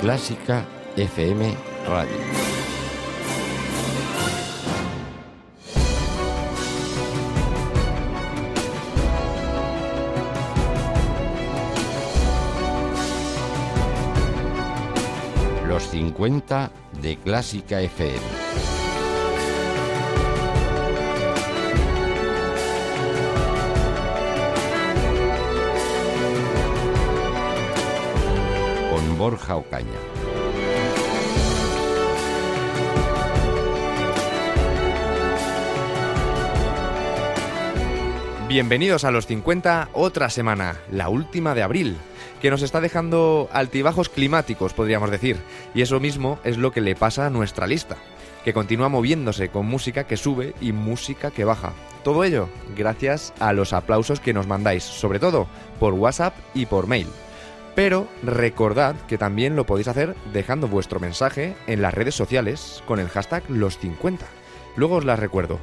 Clásica FM Radio. Los 50 de Clásica FM. Borja Ocaña. Bienvenidos a los 50, otra semana, la última de abril, que nos está dejando altibajos climáticos, podríamos decir, y eso mismo es lo que le pasa a nuestra lista, que continúa moviéndose con música que sube y música que baja. Todo ello gracias a los aplausos que nos mandáis, sobre todo por WhatsApp y por mail. Pero recordad que también lo podéis hacer dejando vuestro mensaje en las redes sociales con el hashtag los50. Luego os las recuerdo.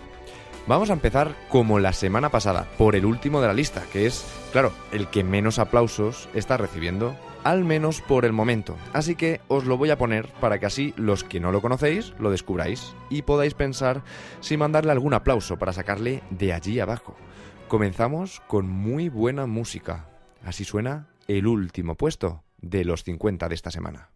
Vamos a empezar como la semana pasada, por el último de la lista, que es, claro, el que menos aplausos está recibiendo, al menos por el momento. Así que os lo voy a poner para que así los que no lo conocéis lo descubráis y podáis pensar si mandarle algún aplauso para sacarle de allí abajo. Comenzamos con muy buena música. Así suena el último puesto de los 50 de esta semana.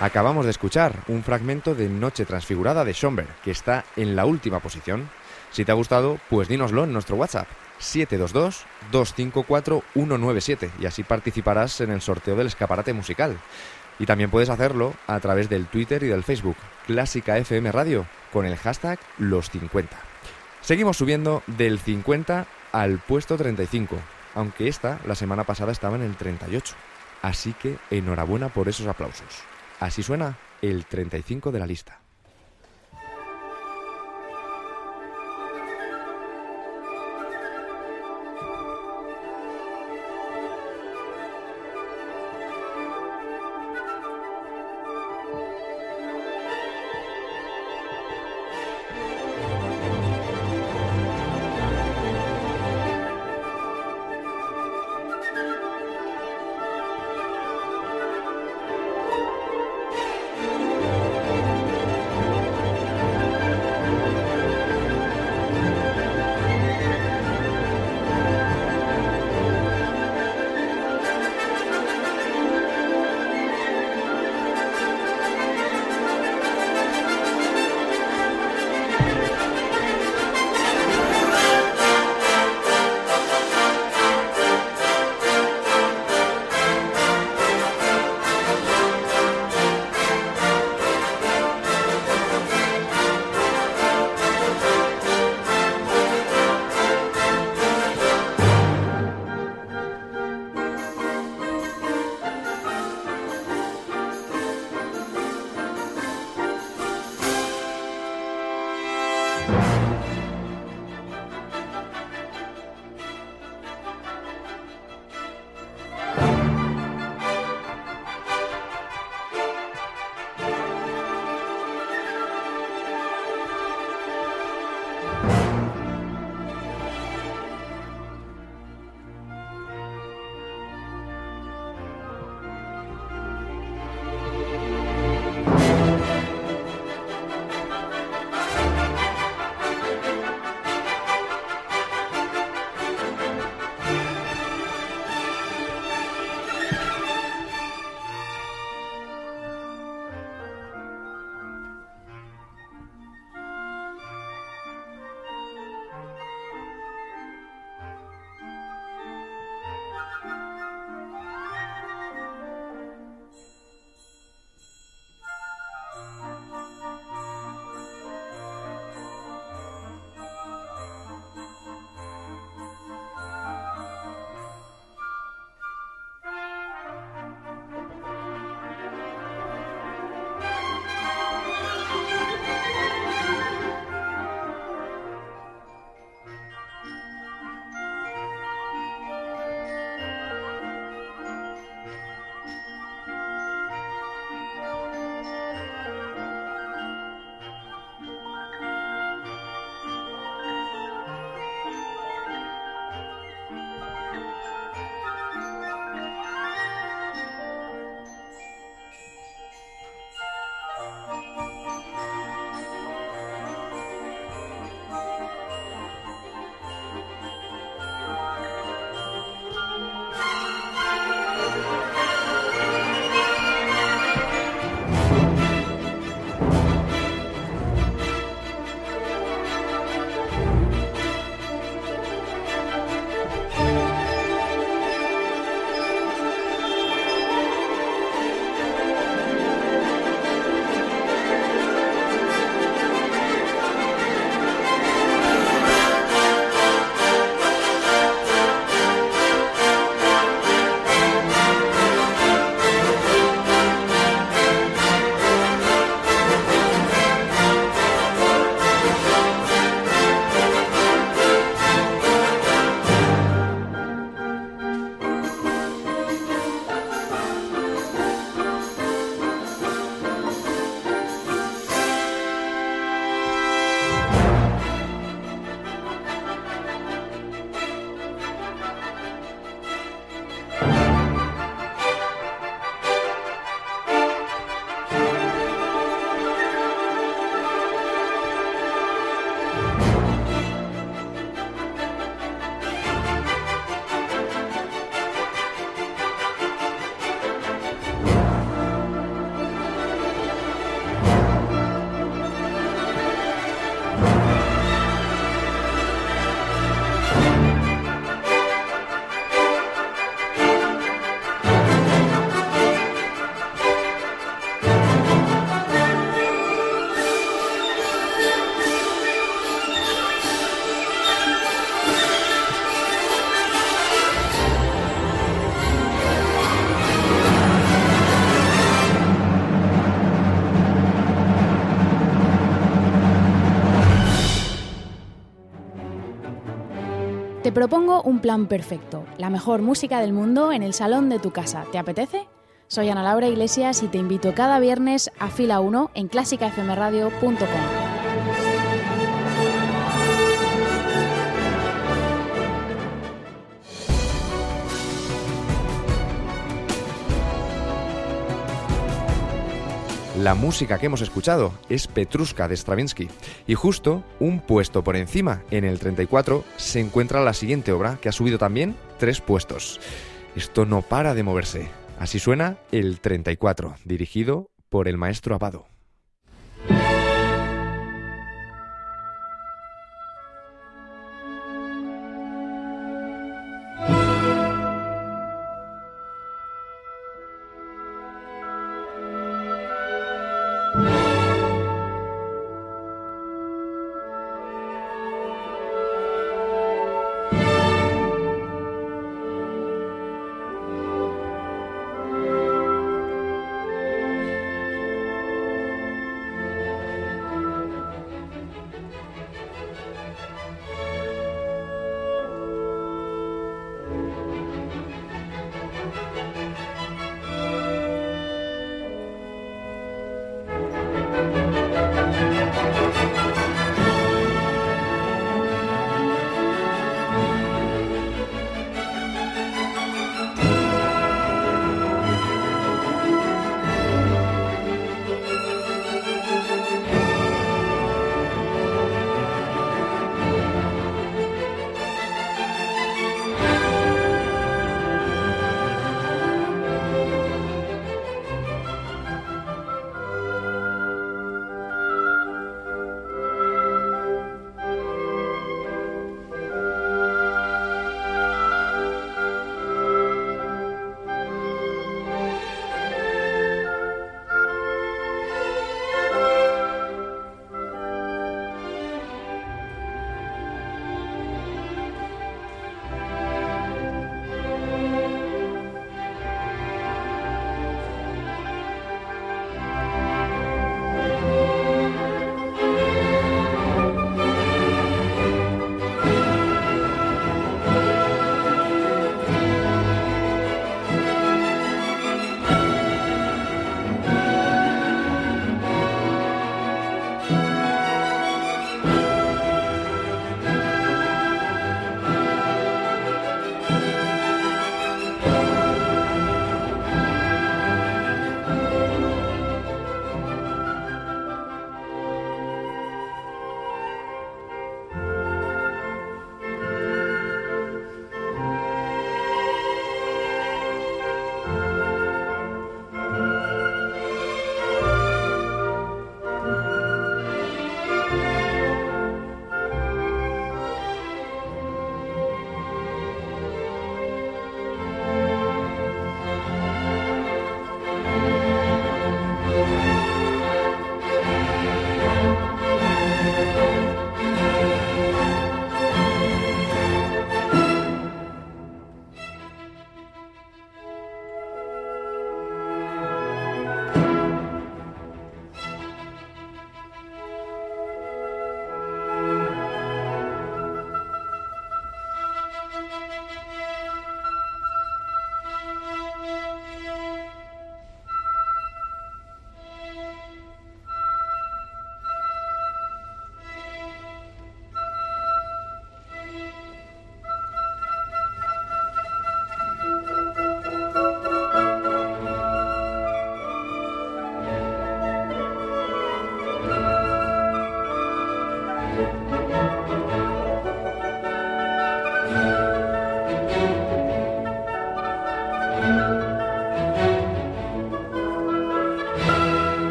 Acabamos de escuchar un fragmento de Noche Transfigurada de Schomberg, que está en la última posición. Si te ha gustado, pues dínoslo en nuestro WhatsApp 722-254-197 y así participarás en el sorteo del escaparate musical. Y también puedes hacerlo a través del Twitter y del Facebook, Clásica FM Radio, con el hashtag Los 50. Seguimos subiendo del 50 al puesto 35, aunque esta la semana pasada estaba en el 38. Así que enhorabuena por esos aplausos. Así suena el 35 de la lista. Te propongo un plan perfecto, la mejor música del mundo en el salón de tu casa. ¿Te apetece? Soy Ana Laura Iglesias y te invito cada viernes a fila 1 en clásicafmradio.com. La música que hemos escuchado es Petrushka de Stravinsky y justo un puesto por encima, en el 34, se encuentra la siguiente obra que ha subido también tres puestos. Esto no para de moverse. Así suena el 34, dirigido por el maestro Abado.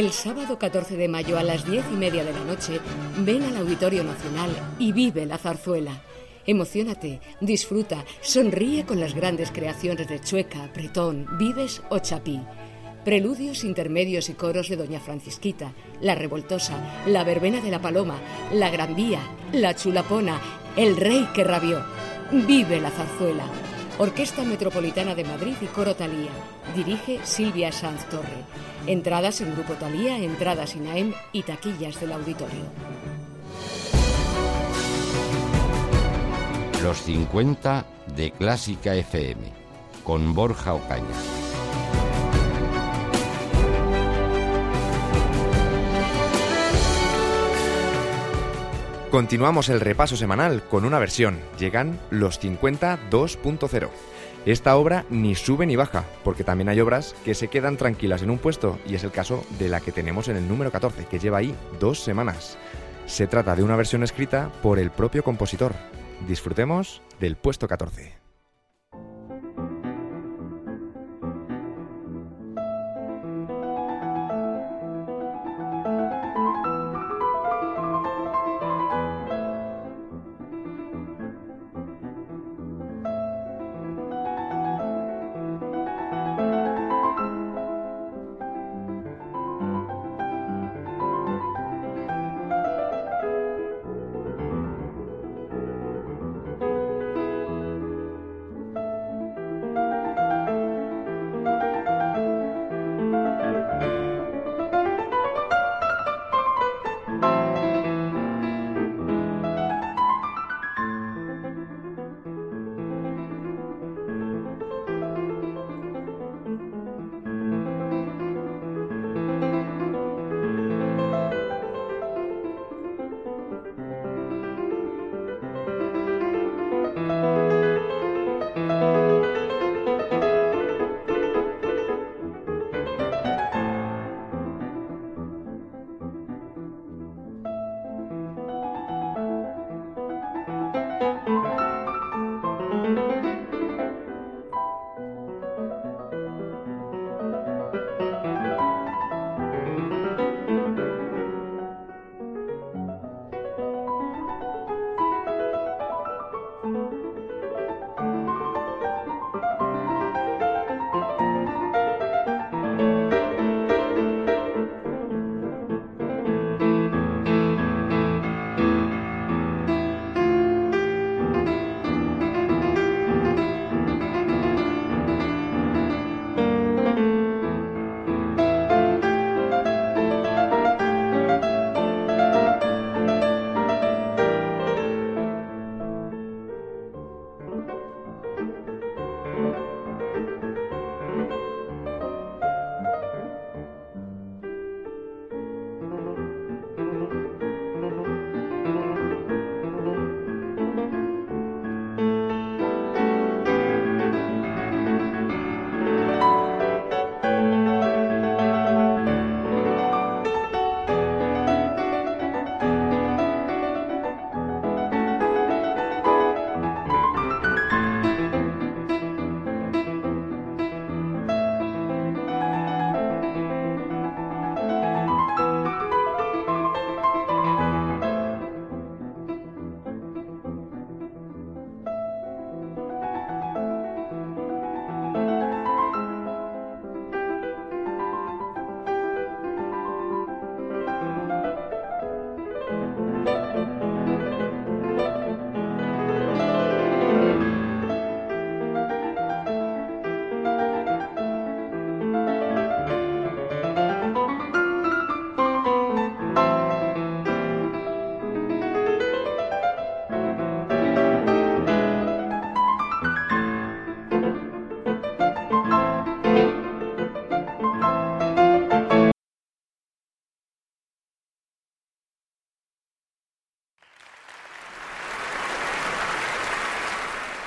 El sábado 14 de mayo a las 10 y media de la noche, ven al Auditorio Nacional y vive la zarzuela. Emocionate, disfruta, sonríe con las grandes creaciones de Chueca, Bretón, Vives o Chapí. Preludios, intermedios y coros de Doña Francisquita, La Revoltosa, La Verbena de la Paloma, La Gran Vía, La Chulapona, El Rey que rabió. Vive la zarzuela. Orquesta Metropolitana de Madrid y Coro Talía. Dirige Silvia Sanz Torre. Entradas en Grupo Talía, entradas INAEM y taquillas del auditorio. Los 50 de Clásica FM con Borja Ocaña. Continuamos el repaso semanal con una versión. Llegan los 50 2.0. Esta obra ni sube ni baja, porque también hay obras que se quedan tranquilas en un puesto, y es el caso de la que tenemos en el número 14, que lleva ahí dos semanas. Se trata de una versión escrita por el propio compositor. Disfrutemos del puesto 14.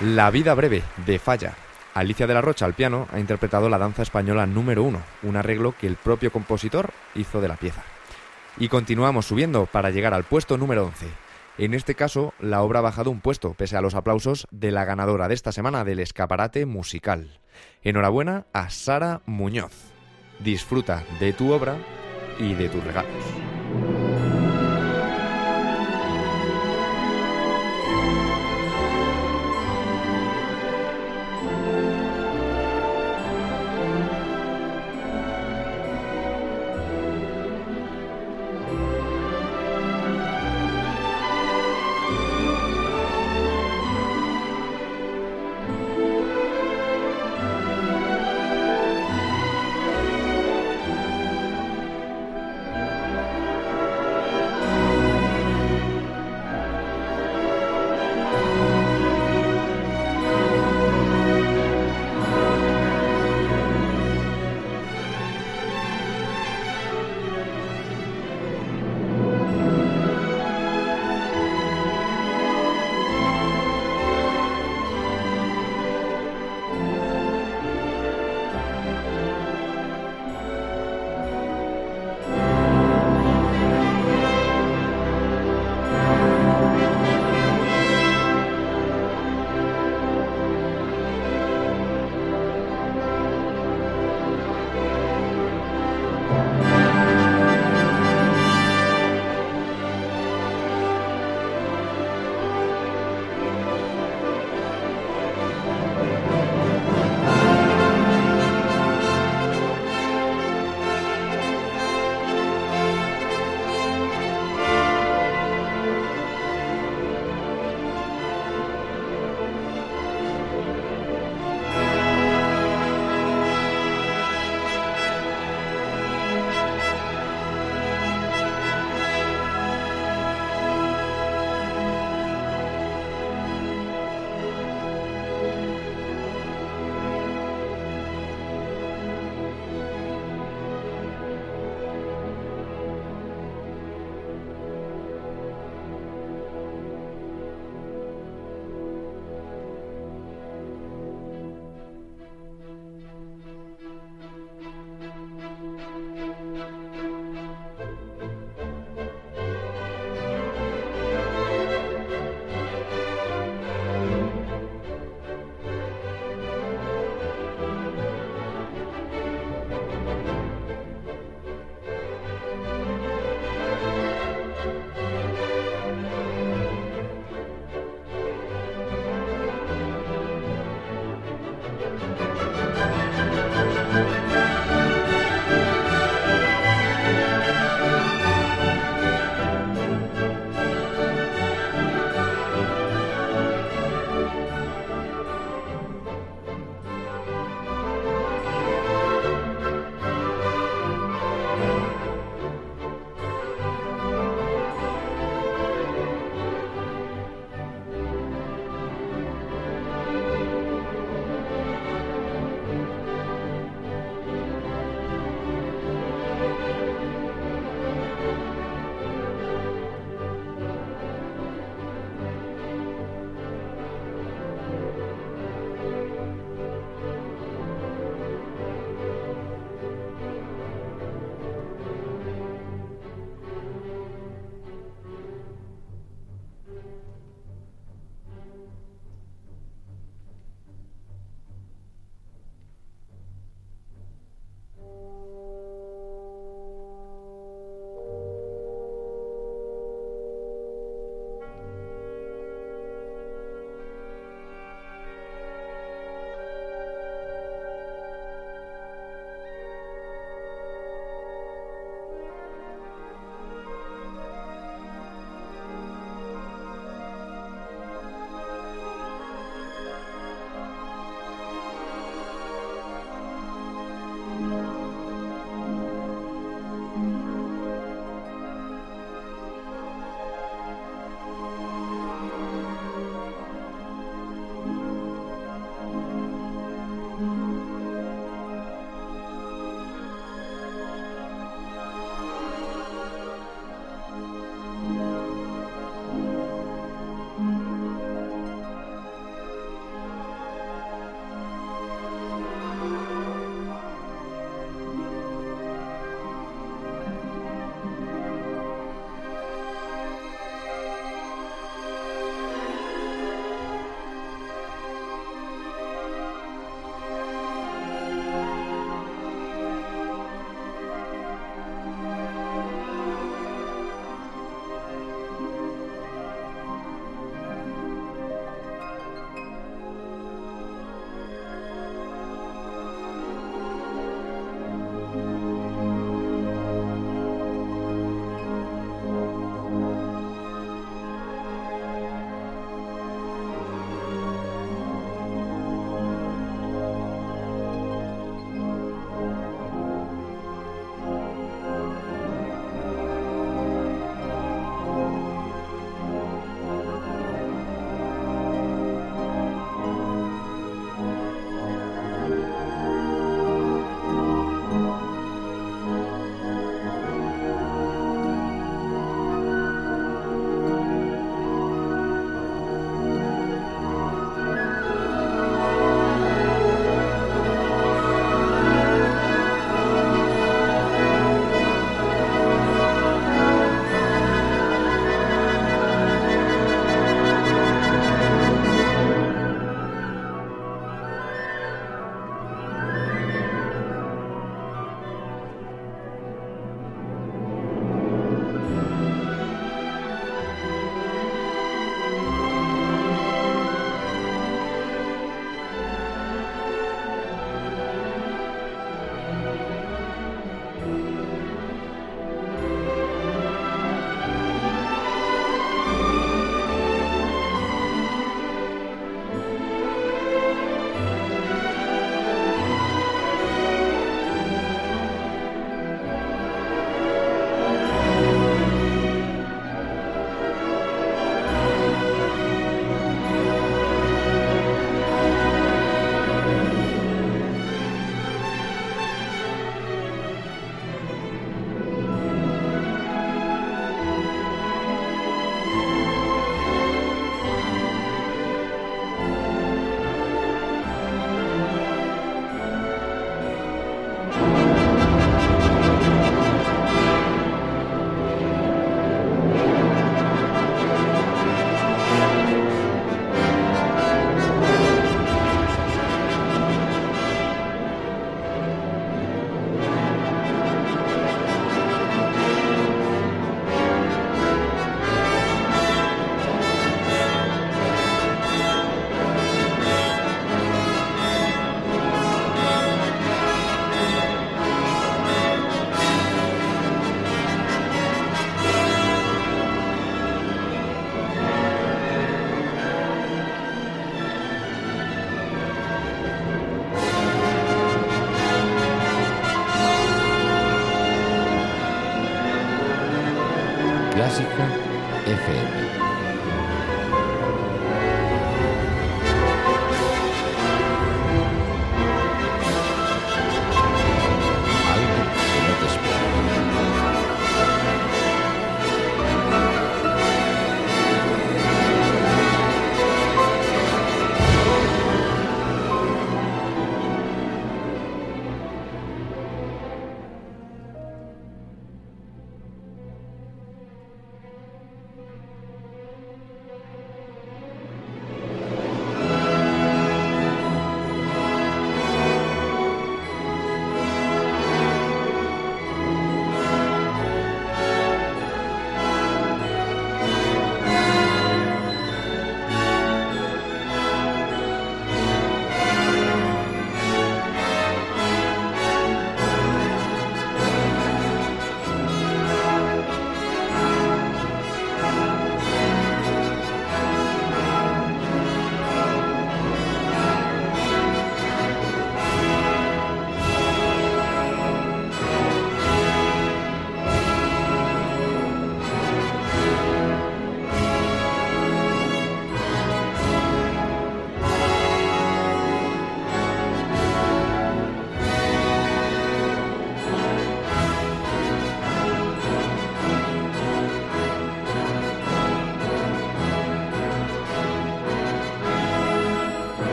La vida breve de Falla. Alicia de la Rocha al piano ha interpretado la danza española número uno, un arreglo que el propio compositor hizo de la pieza. Y continuamos subiendo para llegar al puesto número 11. En este caso, la obra ha bajado un puesto, pese a los aplausos de la ganadora de esta semana del escaparate musical. Enhorabuena a Sara Muñoz. Disfruta de tu obra y de tus regalos.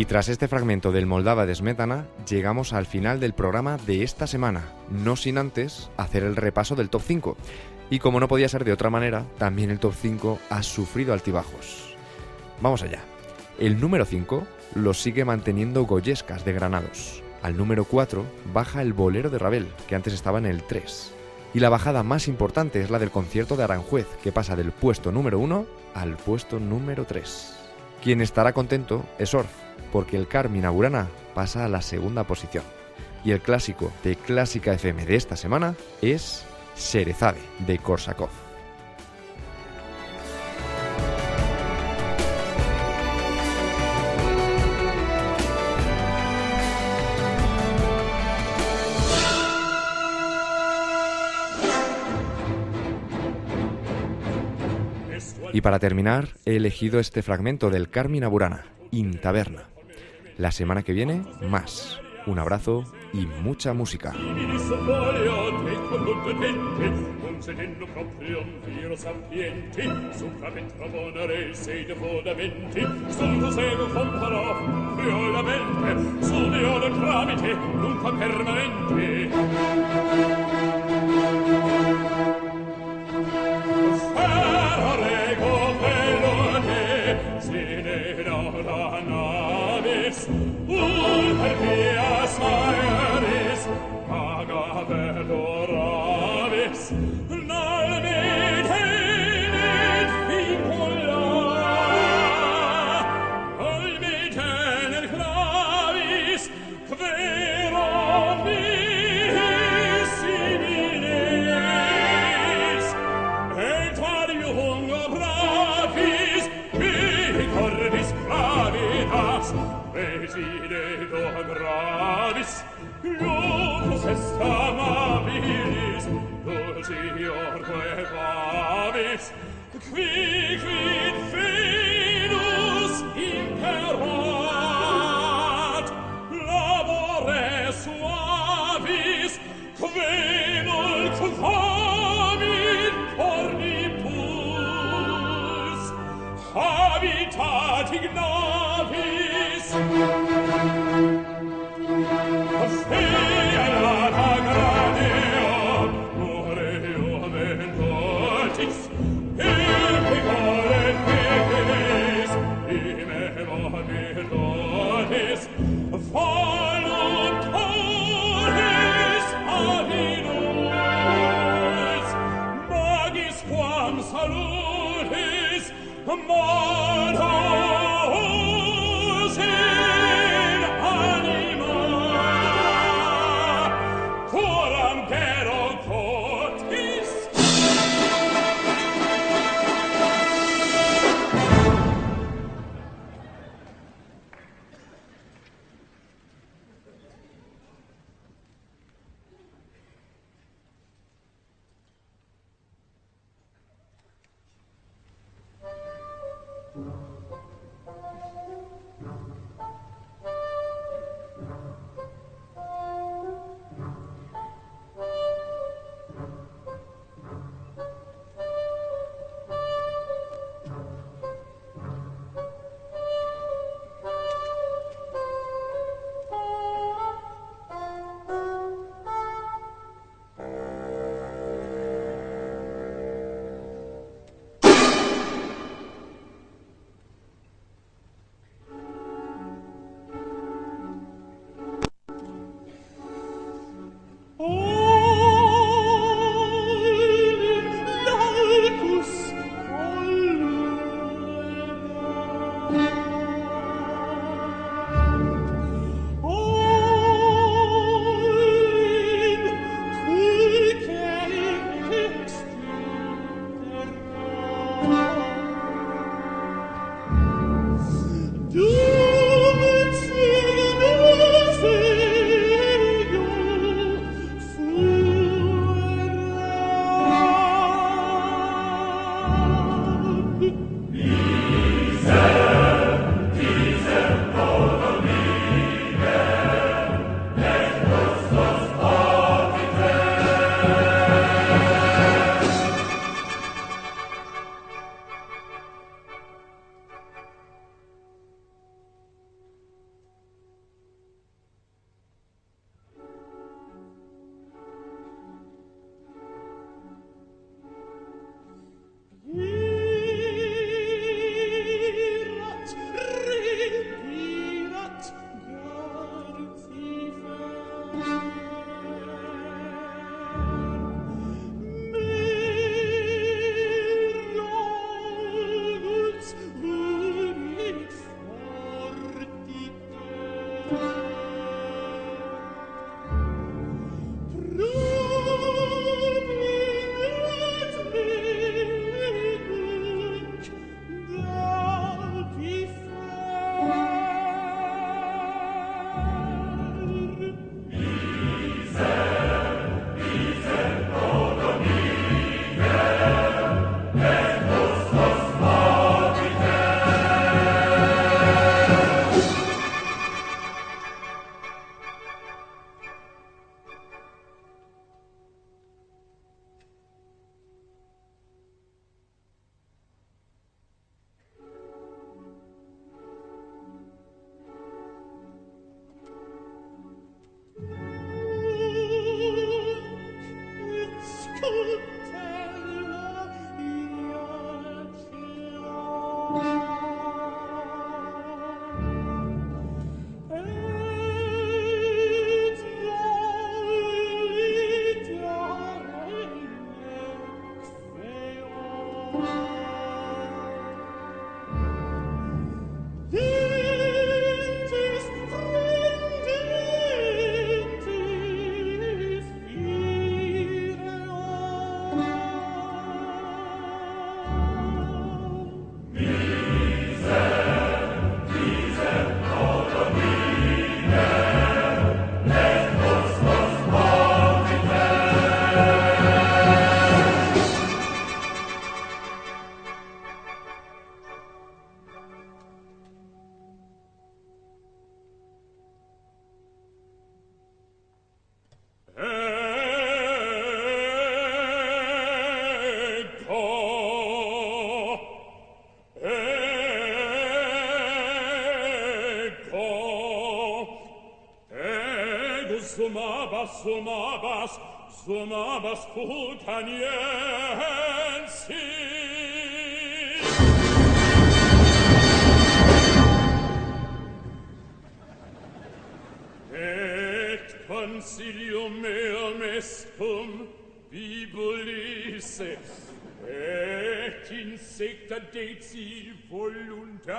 Y tras este fragmento del Moldava de Smetana, llegamos al final del programa de esta semana, no sin antes hacer el repaso del top 5. Y como no podía ser de otra manera, también el top 5 ha sufrido altibajos. Vamos allá. El número 5 lo sigue manteniendo Goyescas de Granados. Al número 4 baja el bolero de Rabel, que antes estaba en el 3. Y la bajada más importante es la del concierto de Aranjuez, que pasa del puesto número 1 al puesto número 3. Quien estará contento es Orf, porque el Carmina Burana pasa a la segunda posición. Y el clásico de Clásica FM de esta semana es Serezade de Korsakov. Y para terminar, he elegido este fragmento del Carmina Burana, In Taberna. La semana que viene, más. Un abrazo y mucha música.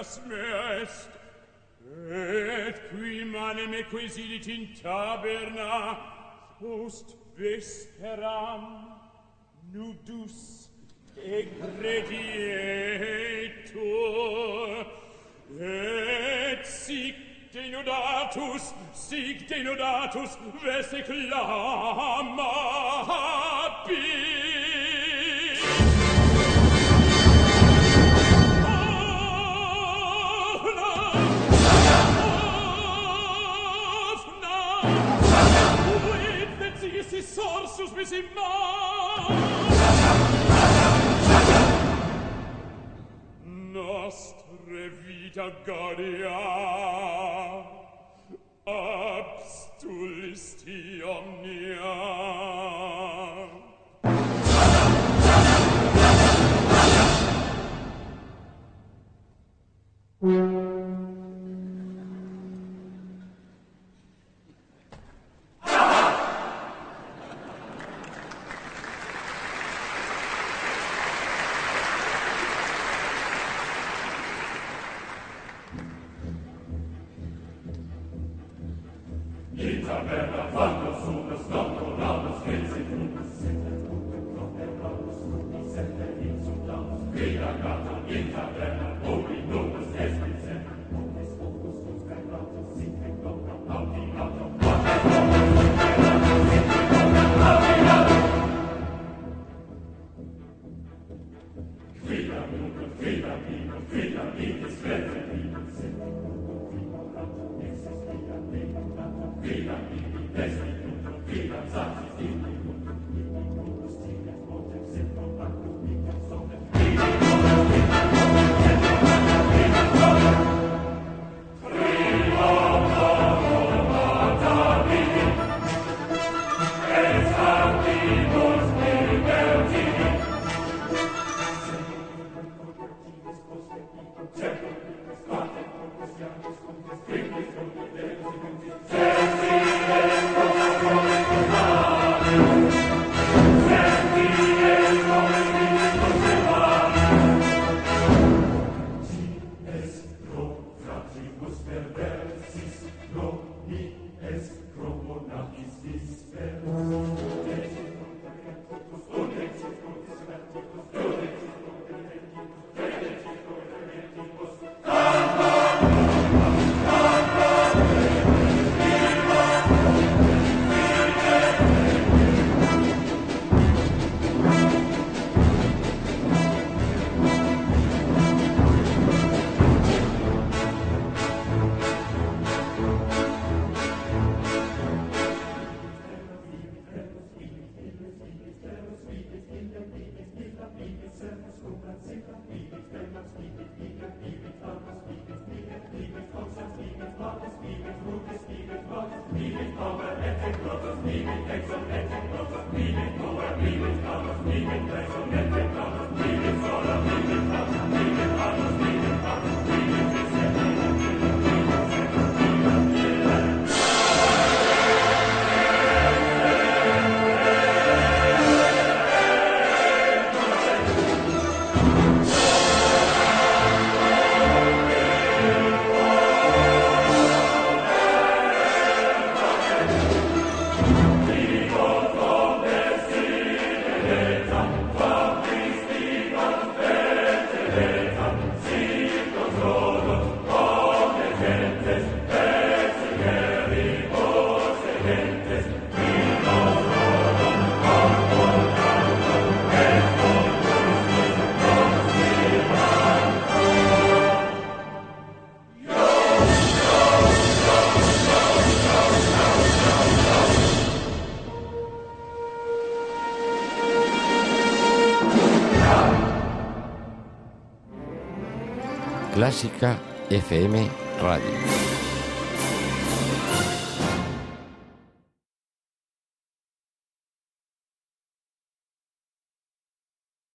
das me est et qui manem quisilit in taberna post vesperam nudus egredietur et sic denudatus sic denudatus vese clama sorsus mis in Nostre vita garia Abstulisti omnia. Clásica FM Radio.